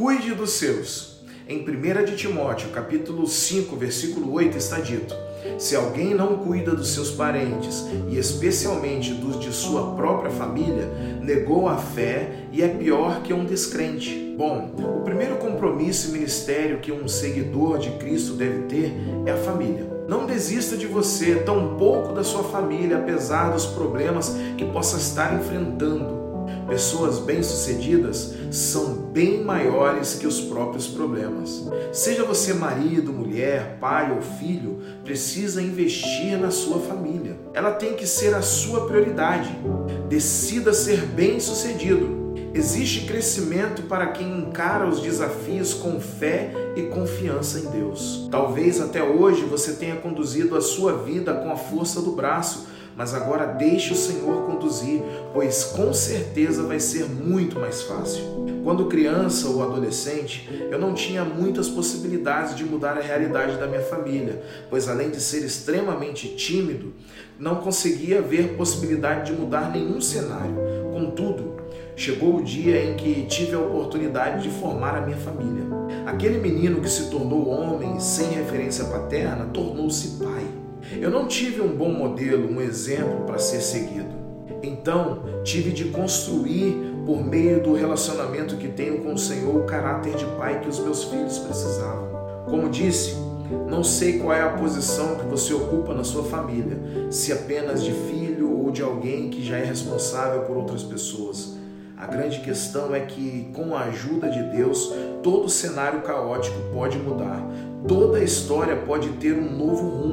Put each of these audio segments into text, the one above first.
Cuide dos seus. Em 1 de Timóteo, capítulo 5, versículo 8, está dito: Se alguém não cuida dos seus parentes, e especialmente dos de sua própria família, negou a fé e é pior que um descrente. Bom, o primeiro compromisso e ministério que um seguidor de Cristo deve ter é a família. Não desista de você, tampouco da sua família, apesar dos problemas que possa estar enfrentando. Pessoas bem-sucedidas são bem maiores que os próprios problemas. Seja você marido, mulher, pai ou filho, precisa investir na sua família. Ela tem que ser a sua prioridade. Decida ser bem-sucedido Existe crescimento para quem encara os desafios com fé e confiança em Deus. Talvez até hoje você tenha conduzido a sua vida com a força do braço, mas agora deixe o Senhor conduzir, pois com certeza vai ser muito mais fácil. Quando criança ou adolescente, eu não tinha muitas possibilidades de mudar a realidade da minha família, pois além de ser extremamente tímido, não conseguia ver possibilidade de mudar nenhum cenário. Contudo, chegou o dia em que tive a oportunidade de formar a minha família. Aquele menino que se tornou homem sem referência paterna tornou-se pai. Eu não tive um bom modelo, um exemplo para ser seguido. Então, tive de construir, por meio do relacionamento que tenho com o Senhor, o caráter de pai que os meus filhos precisavam. Como disse, não sei qual é a posição que você ocupa na sua família, se apenas de filho ou de alguém que já é responsável por outras pessoas. A grande questão é que, com a ajuda de Deus, todo cenário caótico pode mudar, toda a história pode ter um novo rumo.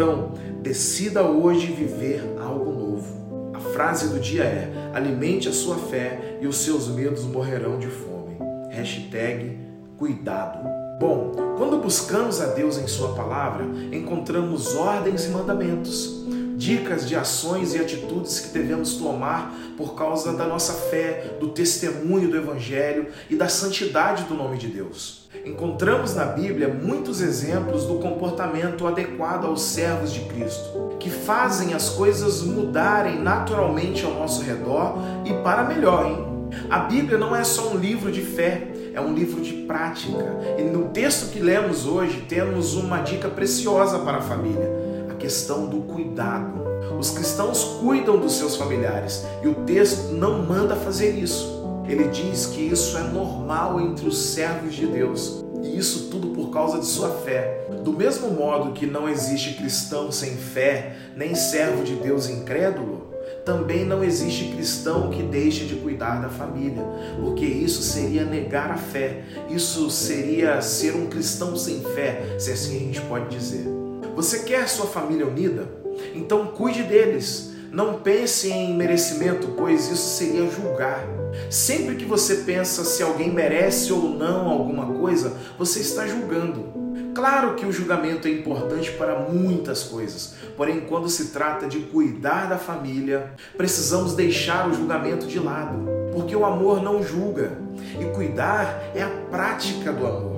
Então, decida hoje viver algo novo. A frase do dia é: alimente a sua fé e os seus medos morrerão de fome. Hashtag cuidado. Bom, quando buscamos a Deus em Sua palavra, encontramos ordens e mandamentos dicas de ações e atitudes que devemos tomar por causa da nossa fé, do testemunho do Evangelho e da santidade do nome de Deus. Encontramos na Bíblia muitos exemplos do comportamento adequado aos servos de Cristo, que fazem as coisas mudarem naturalmente ao nosso redor e para melhor, hein? A Bíblia não é só um livro de fé, é um livro de prática. E no texto que lemos hoje temos uma dica preciosa para a família questão do cuidado. Os cristãos cuidam dos seus familiares e o texto não manda fazer isso. Ele diz que isso é normal entre os servos de Deus e isso tudo por causa de sua fé. Do mesmo modo que não existe cristão sem fé, nem servo de Deus incrédulo, também não existe cristão que deixe de cuidar da família, porque isso seria negar a fé, isso seria ser um cristão sem fé, se assim a gente pode dizer. Você quer sua família unida? Então cuide deles. Não pense em merecimento, pois isso seria julgar. Sempre que você pensa se alguém merece ou não alguma coisa, você está julgando. Claro que o julgamento é importante para muitas coisas, porém, quando se trata de cuidar da família, precisamos deixar o julgamento de lado, porque o amor não julga e cuidar é a prática do amor.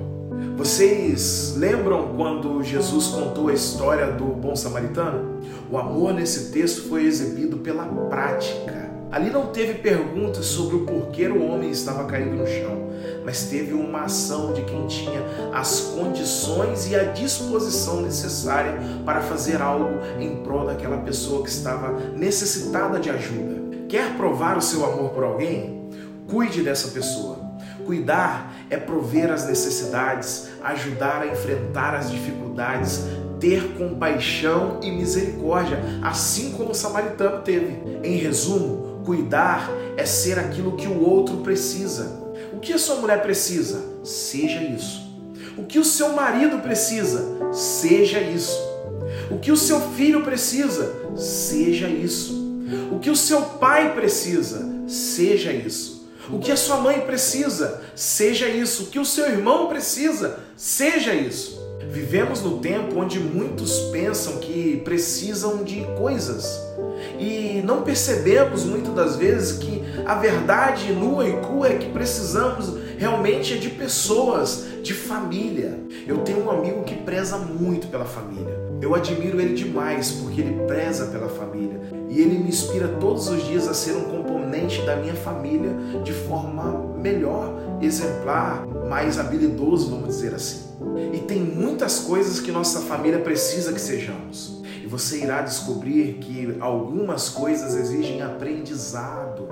Vocês lembram quando Jesus contou a história do bom samaritano? O amor nesse texto foi exibido pela prática. Ali não teve perguntas sobre o porquê o homem estava caído no chão, mas teve uma ação de quem tinha as condições e a disposição necessária para fazer algo em prol daquela pessoa que estava necessitada de ajuda. Quer provar o seu amor por alguém? Cuide dessa pessoa. Cuidar é prover as necessidades, ajudar a enfrentar as dificuldades, ter compaixão e misericórdia, assim como o samaritano teve. Em resumo, cuidar é ser aquilo que o outro precisa. O que a sua mulher precisa? Seja isso. O que o seu marido precisa? Seja isso. O que o seu filho precisa? Seja isso. O que o seu pai precisa? Seja isso. O que a sua mãe precisa, seja isso. O que o seu irmão precisa, seja isso. Vivemos no tempo onde muitos pensam que precisam de coisas e não percebemos muitas das vezes que a verdade nua e crua é que precisamos realmente é de pessoas, de família. Eu tenho um amigo que preza muito pela família. Eu admiro ele demais porque ele preza pela família e ele me inspira todos os dias a ser um da minha família de forma melhor exemplar, mais habilidoso, vamos dizer assim. E tem muitas coisas que nossa família precisa que sejamos. E você irá descobrir que algumas coisas exigem aprendizado.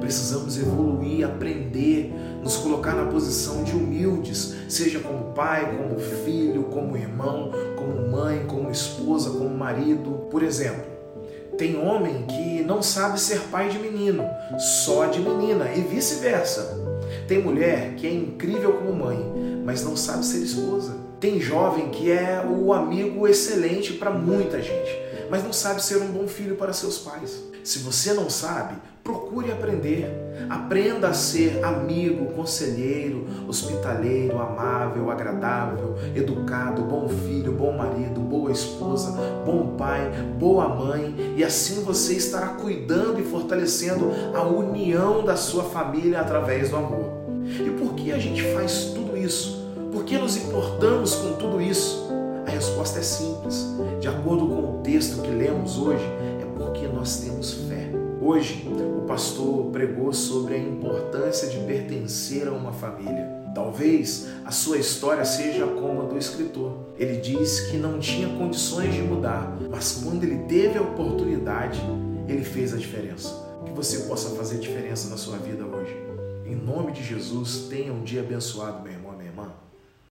Precisamos evoluir, aprender, nos colocar na posição de humildes, seja como pai, como filho, como irmão, como mãe, como esposa, como marido. Por exemplo, tem homem que não sabe ser pai de menino, só de menina, e vice-versa. Tem mulher que é incrível como mãe, mas não sabe ser esposa. Tem jovem que é o amigo excelente para muita gente, mas não sabe ser um bom filho para seus pais. Se você não sabe, procure aprender. Aprenda a ser amigo, conselheiro, hospitaleiro, amável, agradável, educado, bom filho, bom marido, boa esposa, bom pai, boa mãe, e assim você estará cuidando e fortalecendo a união da sua família através do amor. E por que a gente faz tudo isso? Por que nos importamos com tudo isso? Resposta é simples. De acordo com o texto que lemos hoje, é porque nós temos fé. Hoje, o pastor pregou sobre a importância de pertencer a uma família. Talvez a sua história seja como a do escritor. Ele diz que não tinha condições de mudar, mas quando ele teve a oportunidade, ele fez a diferença. Que você possa fazer diferença na sua vida hoje. Em nome de Jesus, tenha um dia abençoado, meu.